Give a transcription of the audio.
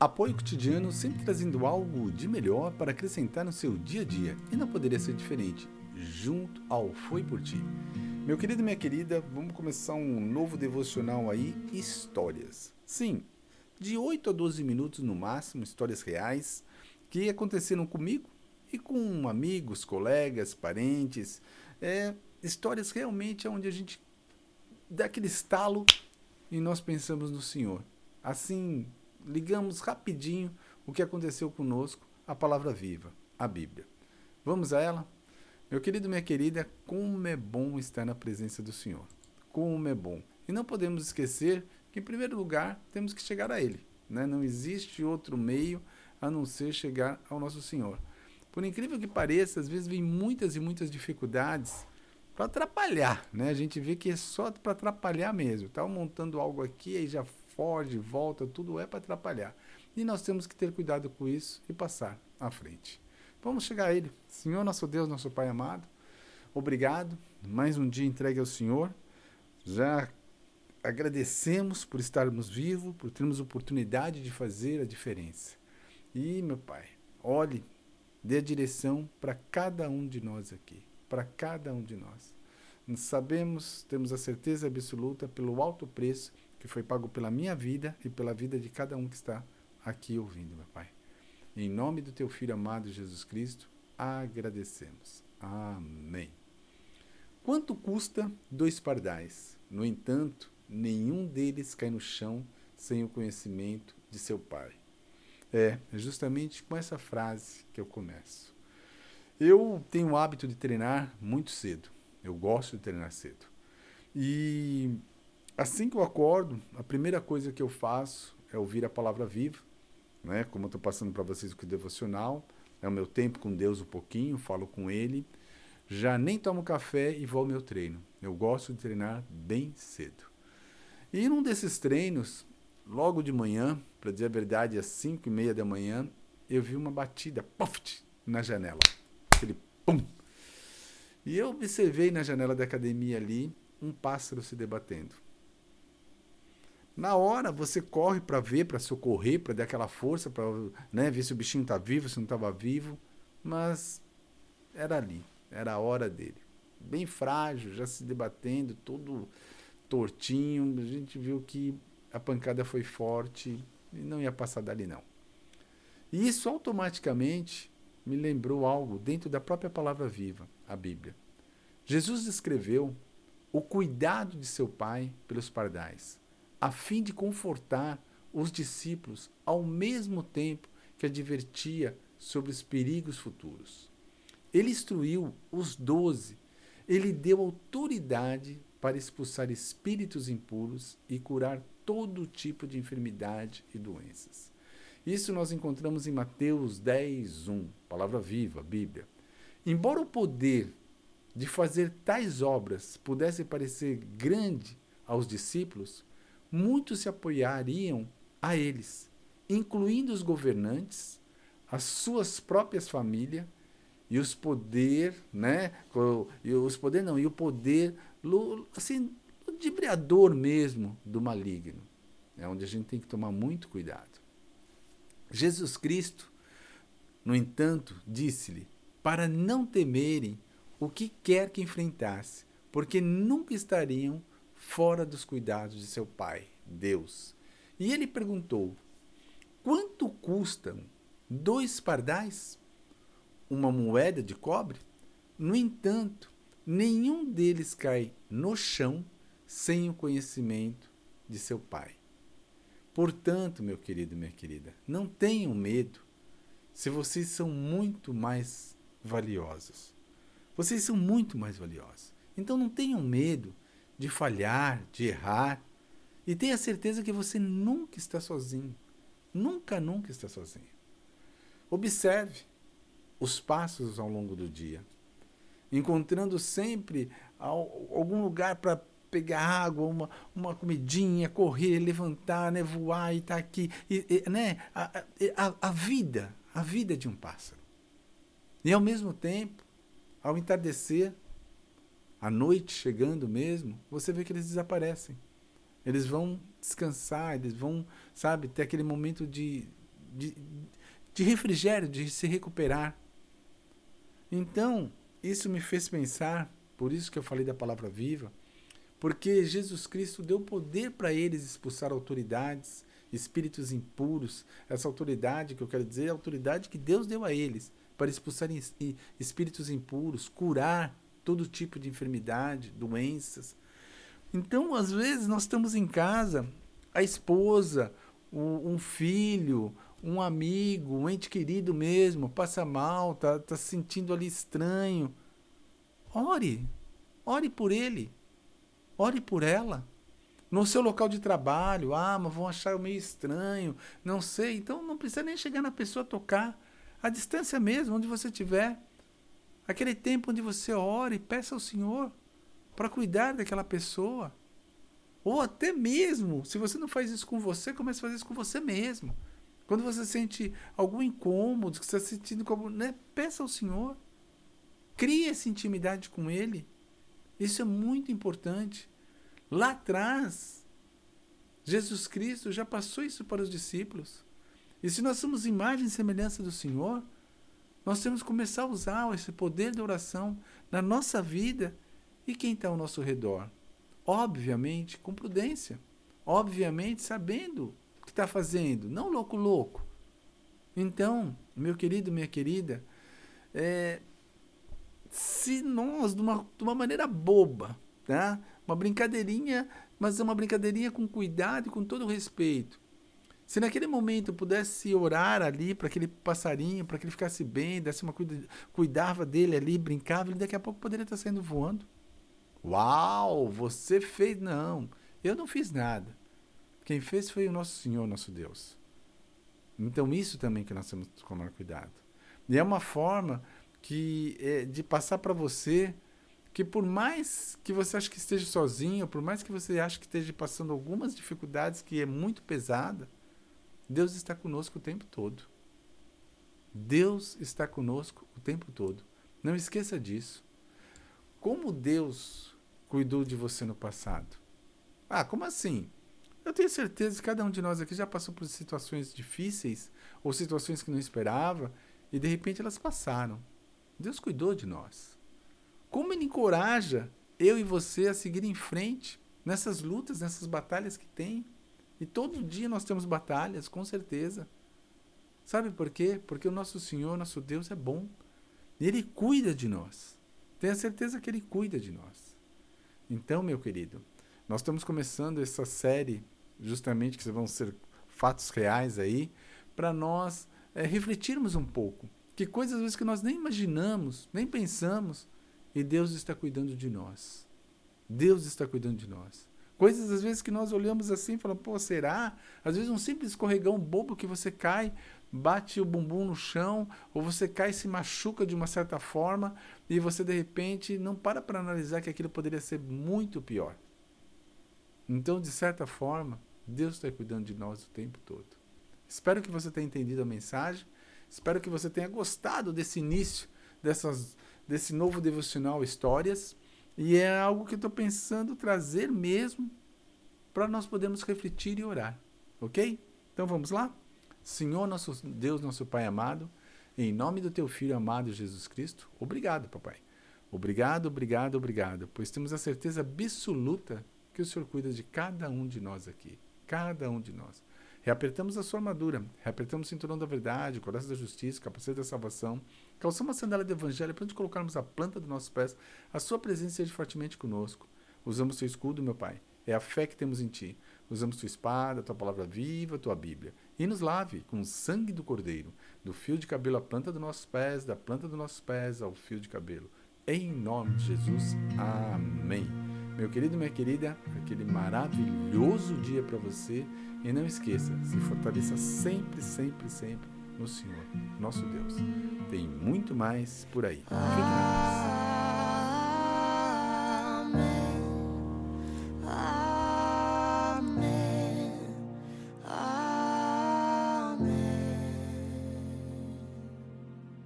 Apoio cotidiano sempre trazendo algo de melhor para acrescentar no seu dia a dia e não poderia ser diferente, junto ao Foi por Ti. Meu querido e minha querida, vamos começar um novo devocional aí, histórias. Sim, de 8 a 12 minutos no máximo, histórias reais que aconteceram comigo e com amigos, colegas, parentes. É, histórias realmente onde a gente dá aquele estalo e nós pensamos no Senhor. Assim, ligamos rapidinho o que aconteceu conosco, a palavra viva, a Bíblia. Vamos a ela? Meu querido, minha querida, como é bom estar na presença do Senhor. Como é bom. E não podemos esquecer que, em primeiro lugar, temos que chegar a Ele. Né? Não existe outro meio a não ser chegar ao nosso Senhor. Por incrível que pareça, às vezes vem muitas e muitas dificuldades para atrapalhar, né? A gente vê que é só para atrapalhar mesmo. Tá montando algo aqui, aí já foge, volta, tudo é para atrapalhar. E nós temos que ter cuidado com isso e passar à frente. Vamos chegar a Ele. Senhor, nosso Deus, nosso Pai amado, obrigado. Mais um dia entregue ao Senhor. Já agradecemos por estarmos vivos, por termos oportunidade de fazer a diferença. E, meu Pai, olhe, dê a direção para cada um de nós aqui. Para cada um de nós. Sabemos, temos a certeza absoluta pelo alto preço que foi pago pela minha vida e pela vida de cada um que está aqui ouvindo, meu Pai. Em nome do teu filho amado Jesus Cristo, agradecemos. Amém. Quanto custa dois pardais? No entanto, nenhum deles cai no chão sem o conhecimento de seu pai. É, é justamente com essa frase que eu começo. Eu tenho o hábito de treinar muito cedo. Eu gosto de treinar cedo. E Assim que eu acordo, a primeira coisa que eu faço é ouvir a palavra viva, né? Como eu estou passando para vocês o devocional, é o meu tempo com Deus um pouquinho, falo com Ele. Já nem tomo café e vou ao meu treino. Eu gosto de treinar bem cedo. E num desses treinos, logo de manhã, para dizer a verdade, às 5 e meia da manhã, eu vi uma batida puff, na janela. Aquele pum. E eu observei na janela da academia ali um pássaro se debatendo. Na hora você corre para ver, para socorrer, para dar aquela força, para né, ver se o bichinho está vivo, se não estava vivo. Mas era ali, era a hora dele. Bem frágil, já se debatendo, todo tortinho. A gente viu que a pancada foi forte e não ia passar dali não. E isso automaticamente me lembrou algo dentro da própria palavra viva, a Bíblia. Jesus descreveu o cuidado de seu pai pelos pardais a fim de confortar os discípulos ao mesmo tempo que advertia sobre os perigos futuros. Ele instruiu os doze, ele deu autoridade para expulsar espíritos impuros e curar todo tipo de enfermidade e doenças. Isso nós encontramos em Mateus 10, 1, palavra viva, Bíblia. Embora o poder de fazer tais obras pudesse parecer grande aos discípulos, muitos se apoiariam a eles, incluindo os governantes, as suas próprias famílias e os poder, né? E os poder não, e o poder assim, ludibriador mesmo do maligno. É onde a gente tem que tomar muito cuidado. Jesus Cristo, no entanto, disse-lhe para não temerem o que quer que enfrentasse, porque nunca estariam fora dos cuidados de seu pai, Deus. E ele perguntou: Quanto custam dois pardais? Uma moeda de cobre? No entanto, nenhum deles cai no chão sem o conhecimento de seu pai. Portanto, meu querido, minha querida, não tenham medo se vocês são muito mais valiosos. Vocês são muito mais valiosos. Então não tenham medo de falhar, de errar. E tenha certeza que você nunca está sozinho. Nunca, nunca está sozinho. Observe os passos ao longo do dia, encontrando sempre algum lugar para pegar água, uma, uma comidinha, correr, levantar, né, voar e estar tá aqui. E, e, né, a, a, a vida, a vida de um pássaro. E ao mesmo tempo, ao entardecer, à noite chegando mesmo, você vê que eles desaparecem. Eles vão descansar, eles vão, sabe, ter aquele momento de, de, de refrigério, de se recuperar. Então, isso me fez pensar, por isso que eu falei da palavra viva, porque Jesus Cristo deu poder para eles expulsar autoridades, espíritos impuros. Essa autoridade que eu quero dizer é a autoridade que Deus deu a eles para expulsar espíritos impuros, curar todo tipo de enfermidade, doenças. Então, às vezes, nós estamos em casa, a esposa, um filho, um amigo, um ente querido mesmo, passa mal, tá, tá se sentindo ali estranho. Ore, ore por ele, ore por ela. No seu local de trabalho, ah, mas vão achar meio estranho, não sei. Então não precisa nem chegar na pessoa tocar. A distância mesmo, onde você estiver. Aquele tempo onde você ore, peça ao Senhor para cuidar daquela pessoa. Ou até mesmo, se você não faz isso com você, comece a fazer isso com você mesmo. Quando você sente algum incômodo, que você está sentindo como. Né, peça ao Senhor. Crie essa intimidade com Ele. Isso é muito importante. Lá atrás, Jesus Cristo já passou isso para os discípulos. E se nós somos imagem e semelhança do Senhor, nós temos que começar a usar esse poder da oração na nossa vida e quem está ao nosso redor. Obviamente, com prudência. Obviamente, sabendo que está fazendo, não louco louco. Então, meu querido, minha querida, é, se nós, de uma, de uma maneira boba, tá? uma brincadeirinha, mas é uma brincadeirinha com cuidado e com todo respeito. Se naquele momento pudesse orar ali para aquele passarinho, para que ele ficasse bem, desse uma cuida, cuidava dele ali, brincava, ele daqui a pouco poderia estar saindo voando. Uau, você fez. Não, eu não fiz nada. Quem fez foi o nosso Senhor, nosso Deus. Então, isso também que nós temos que tomar cuidado. E é uma forma que é, de passar para você que por mais que você ache que esteja sozinho, por mais que você ache que esteja passando algumas dificuldades que é muito pesada, Deus está conosco o tempo todo. Deus está conosco o tempo todo. Não esqueça disso. Como Deus cuidou de você no passado? Ah, como assim? Eu tenho certeza que cada um de nós aqui já passou por situações difíceis ou situações que não esperava e de repente elas passaram. Deus cuidou de nós. Como ele encoraja eu e você a seguir em frente nessas lutas, nessas batalhas que tem? E todo dia nós temos batalhas, com certeza. Sabe por quê? Porque o nosso Senhor, nosso Deus é bom. E ele cuida de nós. Tenha certeza que ele cuida de nós. Então, meu querido, nós estamos começando essa série, justamente que vão ser fatos reais aí, para nós é, refletirmos um pouco. Que coisas às vezes que nós nem imaginamos, nem pensamos, e Deus está cuidando de nós. Deus está cuidando de nós. Coisas às vezes que nós olhamos assim e falamos, pô, será? Às vezes um simples escorregão bobo que você cai, bate o bumbum no chão, ou você cai e se machuca de uma certa forma, e você de repente não para para analisar que aquilo poderia ser muito pior. Então, de certa forma, Deus está cuidando de nós o tempo todo. Espero que você tenha entendido a mensagem. Espero que você tenha gostado desse início, dessas, desse novo devocional Histórias. E é algo que eu estou pensando trazer mesmo para nós podermos refletir e orar. Ok? Então vamos lá? Senhor, nosso Deus, nosso Pai amado, em nome do Teu Filho amado Jesus Cristo, obrigado, Papai. Obrigado, obrigado, obrigado, pois temos a certeza absoluta que o Senhor cuida de cada um de nós aqui. Cada um de nós. Reapertamos a sua armadura, reapertamos o cinturão da verdade, o coração da justiça, o capacete da salvação, calçamos a sandália do evangelho para onde colocarmos a planta dos nossos pés, a sua presença seja fortemente conosco. Usamos teu escudo, meu Pai. É a fé que temos em ti. Usamos tua espada, tua palavra viva, tua Bíblia. E nos lave com o sangue do Cordeiro, do fio de cabelo à planta dos nossos pés, da planta dos nossos pés ao fio de cabelo. Em nome de Jesus. Amém. Meu querido, minha querida, aquele maravilhoso dia para você. E não esqueça, se fortaleça sempre, sempre, sempre no Senhor, nosso Deus. Tem muito mais por aí. Fique na paz.